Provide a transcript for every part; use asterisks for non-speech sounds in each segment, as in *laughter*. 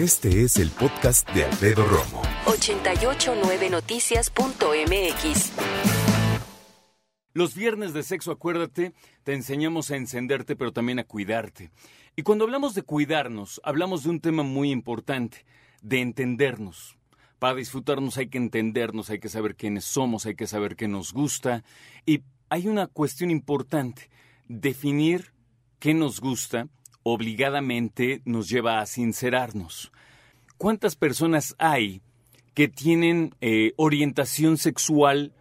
Este es el podcast de Alfredo Romo. 889noticias.mx. Los viernes de sexo, acuérdate, te enseñamos a encenderte, pero también a cuidarte. Y cuando hablamos de cuidarnos, hablamos de un tema muy importante, de entendernos. Para disfrutarnos hay que entendernos, hay que saber quiénes somos, hay que saber qué nos gusta. Y hay una cuestión importante, definir qué nos gusta obligadamente nos lleva a sincerarnos. ¿Cuántas personas hay que tienen eh, orientación sexual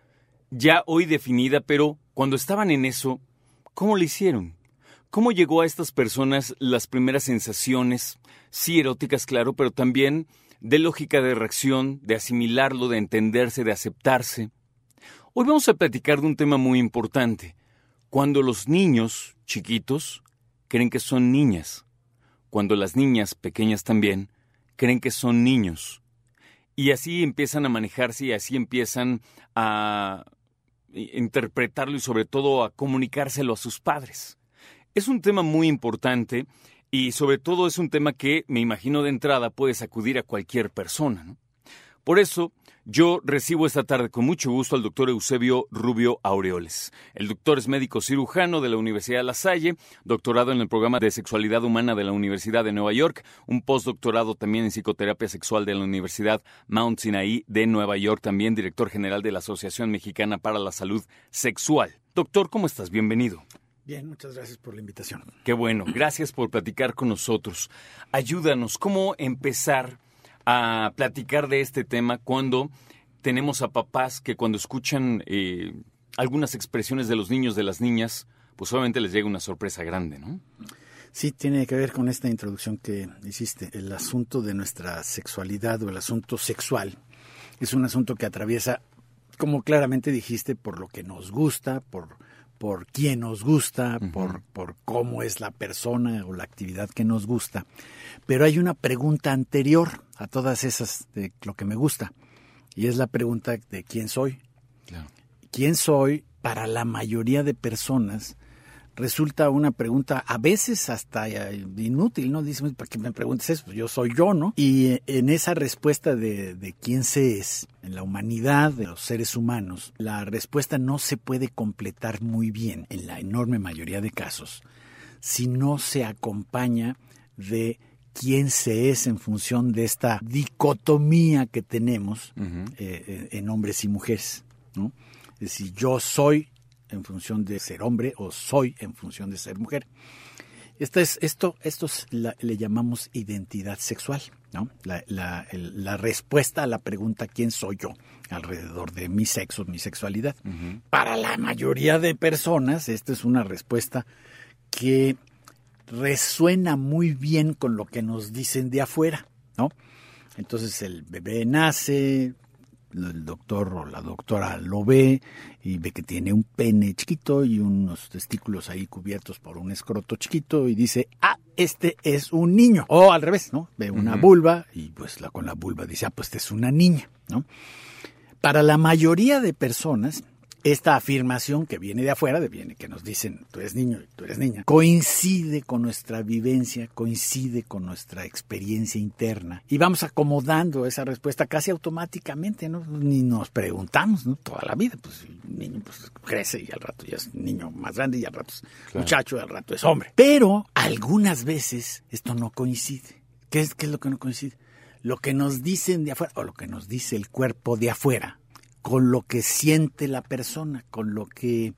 ya hoy definida, pero cuando estaban en eso, ¿cómo lo hicieron? ¿Cómo llegó a estas personas las primeras sensaciones, sí eróticas, claro, pero también de lógica de reacción, de asimilarlo, de entenderse, de aceptarse? Hoy vamos a platicar de un tema muy importante. Cuando los niños chiquitos creen que son niñas, cuando las niñas pequeñas también creen que son niños. Y así empiezan a manejarse y así empiezan a interpretarlo y sobre todo a comunicárselo a sus padres. Es un tema muy importante y sobre todo es un tema que me imagino de entrada puede sacudir a cualquier persona. Por eso yo recibo esta tarde con mucho gusto al doctor Eusebio Rubio Aureoles. El doctor es médico cirujano de la Universidad de La Salle, doctorado en el programa de sexualidad humana de la Universidad de Nueva York, un postdoctorado también en psicoterapia sexual de la Universidad Mount Sinai de Nueva York, también director general de la Asociación Mexicana para la Salud Sexual. Doctor, ¿cómo estás? Bienvenido. Bien, muchas gracias por la invitación. Qué bueno, gracias por platicar con nosotros. Ayúdanos, ¿cómo empezar? A platicar de este tema cuando tenemos a papás que cuando escuchan eh, algunas expresiones de los niños, de las niñas, pues obviamente les llega una sorpresa grande, ¿no? Sí, tiene que ver con esta introducción que hiciste. El asunto de nuestra sexualidad o el asunto sexual es un asunto que atraviesa, como claramente dijiste, por lo que nos gusta, por, por quién nos gusta, por, por cómo es la persona o la actividad que nos gusta. Pero hay una pregunta anterior a todas esas de lo que me gusta. Y es la pregunta de quién soy. ¿Quién soy? Para la mayoría de personas resulta una pregunta a veces hasta eh, inútil, ¿no? Dicen, ¿para qué me preguntes eso? Pues yo soy yo, ¿no? Y eh, en esa respuesta de, de quién se es, en la humanidad de los seres humanos, la respuesta no se puede completar muy bien, en la enorme mayoría de casos, si no se acompaña de quién se es en función de esta dicotomía que tenemos eh, en hombres y mujeres. ¿no? Es decir, yo soy en función de ser hombre o soy en función de ser mujer. Esto, es, esto, esto le llamamos identidad sexual, ¿no? La, la, respuesta a la pregunta ¿quién soy yo? alrededor de mi sexo, mi sexualidad. Para la mayoría de personas, esta es una respuesta que resuena muy bien con lo que nos dicen de afuera, ¿no? Entonces el bebé nace, el doctor o la doctora lo ve y ve que tiene un pene chiquito y unos testículos ahí cubiertos por un escroto chiquito y dice, ah, este es un niño. O al revés, ¿no? Ve una vulva y pues la, con la vulva dice, ah, pues este es una niña, ¿no? Para la mayoría de personas, esta afirmación que viene de afuera, de viene, que nos dicen tú eres niño y tú eres niña, coincide con nuestra vivencia, coincide con nuestra experiencia interna y vamos acomodando esa respuesta casi automáticamente, ¿no? Ni nos preguntamos, ¿no? Toda la vida, pues el niño pues, crece y al rato ya es niño más grande y al rato es muchacho y al rato es hombre. Pero algunas veces esto no coincide. ¿Qué es, ¿Qué es lo que no coincide? Lo que nos dicen de afuera o lo que nos dice el cuerpo de afuera con lo que siente la persona, con lo que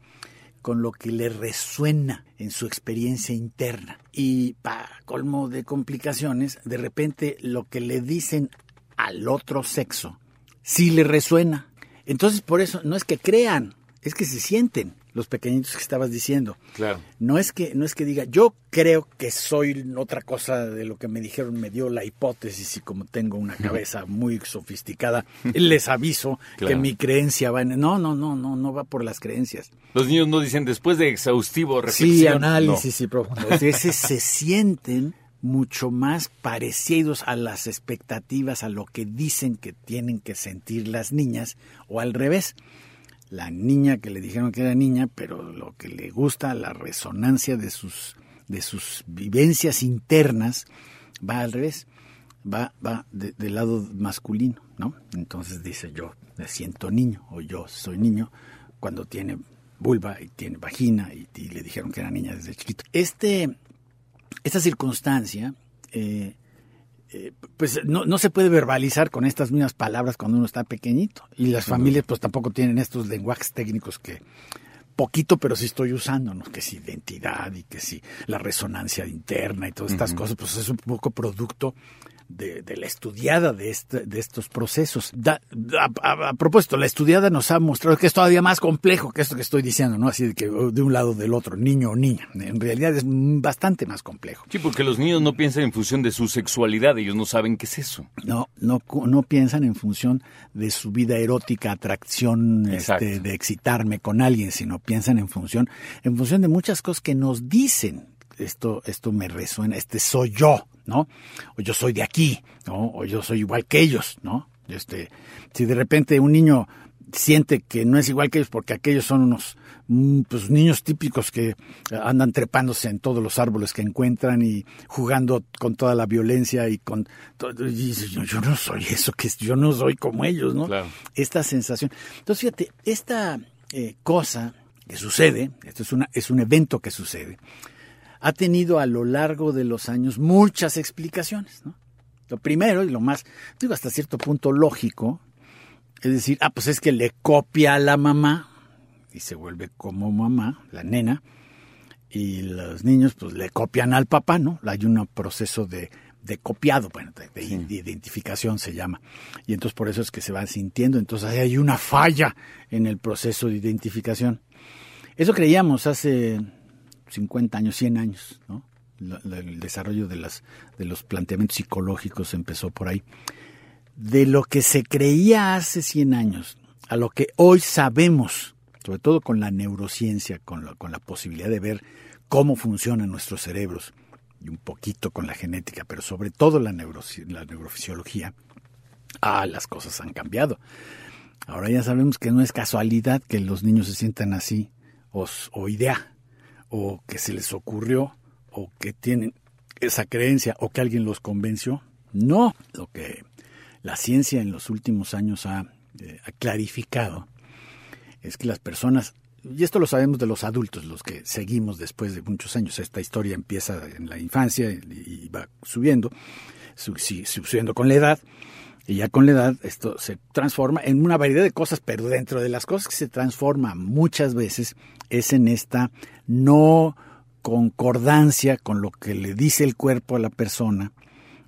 con lo que le resuena en su experiencia interna. Y para colmo de complicaciones, de repente lo que le dicen al otro sexo sí le resuena. Entonces, por eso no es que crean, es que se sienten los pequeñitos que estabas diciendo. Claro. No es que no es que diga, yo creo que soy otra cosa de lo que me dijeron, me dio la hipótesis y como tengo una cabeza muy sofisticada, *laughs* les aviso que mi creencia va en No, no, no, no, no va por las creencias. Los niños no dicen después de exhaustivo reflexión. Sí, análisis y profundo. Ese se sienten mucho más parecidos a las expectativas, a lo que dicen que tienen que sentir las niñas, o al revés la niña que le dijeron que era niña, pero lo que le gusta, la resonancia de sus, de sus vivencias internas, va al revés. va, va del lado masculino, ¿no? Entonces dice yo me siento niño o yo soy niño cuando tiene vulva y tiene vagina y, le dijeron que era niña desde chiquito. Este, esta circunstancia eh, eh, pues no, no, se puede verbalizar con estas mismas palabras cuando uno está pequeñito. Y las familias pues tampoco tienen estos lenguajes técnicos que poquito, pero sí estoy usando, ¿no? Que si identidad y que si la resonancia interna y todas estas cosas, pues es un poco producto de, la estudiada de, este, de estos procesos. a, propósito, la estudiada nos ha mostrado que es todavía más complejo que esto que estoy diciendo, ¿no? Así de que oh, de un lado o del otro, niño o niña. En realidad es bastante más complejo. Sí, porque los niños no piensan en función de su sexualidad, ellos no saben qué es eso. No, no, no piensan en función de su vida erótica, atracción, este, de excitarme con alguien, sino piensan en función, en función de muchas cosas que nos dicen. Esto, esto me resuena, este soy yo. ¿No? O yo soy de aquí, ¿no? O yo soy igual que ellos, ¿no? Este, si de repente un niño siente que no es igual que ellos porque aquellos son unos mm, pues, niños típicos que andan trepándose en todos los árboles que encuentran y jugando con toda la violencia y con y yo, no soy eso que yo no soy como ellos no esta sensación entonces fíjate esta eh, cosa que sucede esto es una es un evento que sucede ha tenido a lo largo de los años muchas explicaciones. ¿no? Lo primero y lo más, digo, hasta cierto punto lógico, es decir, ah, pues es que le copia a la mamá y se vuelve como mamá, la nena, y los niños pues le copian al papá, ¿no? Hay un proceso de, de copiado, bueno, de, de, identificación se llama. Y entonces por eso es que se van sintiendo, entonces hay una falla en el proceso de identificación. Eso creíamos hace 50 años, 100 años, ¿no? el desarrollo de, las, de los planteamientos psicológicos empezó por ahí. De lo que se creía hace 100 años a lo que hoy sabemos, sobre todo con la neurociencia, con la, con la posibilidad de ver cómo funcionan nuestros cerebros, y un poquito con la genética, pero sobre todo la, la neurofisiología, ah, las cosas han cambiado. Ahora ya sabemos que no es casualidad que los niños se sientan así o, o idea, o que se les ocurrió o que tienen esa creencia o que alguien los convenció. No, lo que la ciencia en los últimos años ha, eh, clarificado es que las personas, y esto lo sabemos de los adultos, los que seguimos después de muchos años, esta historia empieza en la infancia y, va subiendo, subiendo con la edad, y ya con la edad esto se transforma en una variedad de cosas, pero dentro de las cosas que se transforma muchas veces es en esta no concordancia con lo que le dice el cuerpo a la persona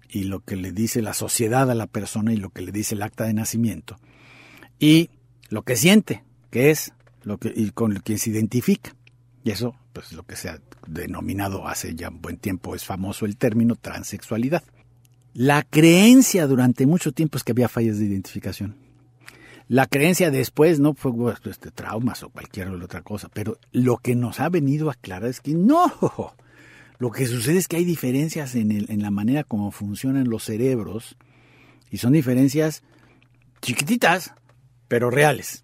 y lo que le dice la sociedad a la persona y lo que le dice el acta de nacimiento y lo que siente, que es lo que y con lo que se identifica. Y eso, pues lo que se ha denominado hace ya un buen tiempo es famoso el término transexualidad. La creencia durante mucho tiempo es que había fallas de identificación. La creencia después no fue este, traumas o cualquier otra cosa, pero lo que nos ha venido a aclarar es que no. Lo que sucede es que hay diferencias en, en la manera como funcionan los cerebros y son diferencias chiquititas, pero reales.